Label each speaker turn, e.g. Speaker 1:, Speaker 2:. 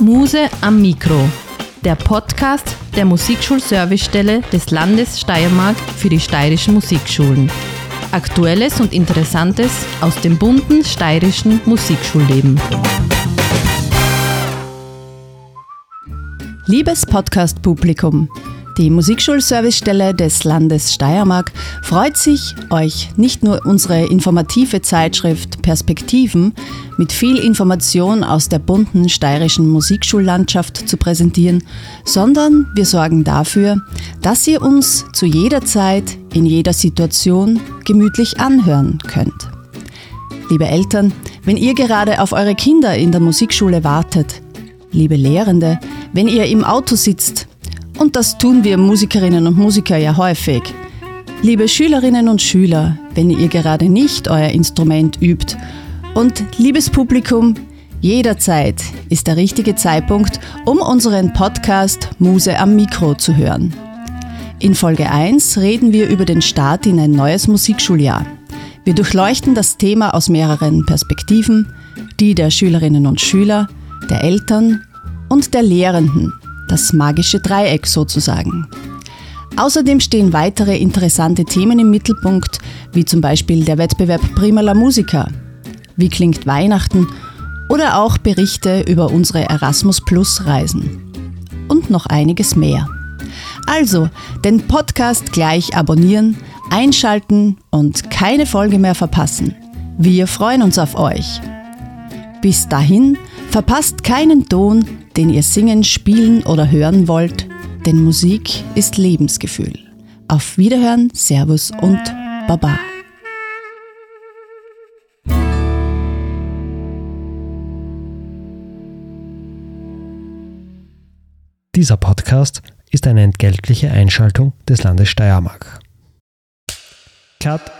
Speaker 1: Muse am Mikro, der Podcast der Musikschulservicestelle des Landes Steiermark für die steirischen Musikschulen. Aktuelles und Interessantes aus dem bunten steirischen Musikschulleben.
Speaker 2: Liebes Podcast-Publikum, die Musikschulservicestelle des Landes Steiermark freut sich, euch nicht nur unsere informative Zeitschrift Perspektiven mit viel Information aus der bunten steirischen Musikschullandschaft zu präsentieren, sondern wir sorgen dafür, dass ihr uns zu jeder Zeit, in jeder Situation gemütlich anhören könnt. Liebe Eltern, wenn ihr gerade auf eure Kinder in der Musikschule wartet, liebe Lehrende, wenn ihr im Auto sitzt und das tun wir Musikerinnen und Musiker ja häufig. Liebe Schülerinnen und Schüler, wenn ihr gerade nicht euer Instrument übt. Und liebes Publikum, jederzeit ist der richtige Zeitpunkt, um unseren Podcast Muse am Mikro zu hören. In Folge 1 reden wir über den Start in ein neues Musikschuljahr. Wir durchleuchten das Thema aus mehreren Perspektiven, die der Schülerinnen und Schüler, der Eltern und der Lehrenden das magische Dreieck sozusagen. Außerdem stehen weitere interessante Themen im Mittelpunkt, wie zum Beispiel der Wettbewerb Prima la Musica, wie klingt Weihnachten oder auch Berichte über unsere Erasmus Plus Reisen. Und noch einiges mehr. Also, den Podcast gleich abonnieren, einschalten und keine Folge mehr verpassen. Wir freuen uns auf euch. Bis dahin, verpasst keinen Ton, den ihr singen, spielen oder hören wollt, denn Musik ist Lebensgefühl. Auf Wiederhören, Servus und Baba.
Speaker 3: Dieser Podcast ist eine entgeltliche Einschaltung des Landes Steiermark. Cut.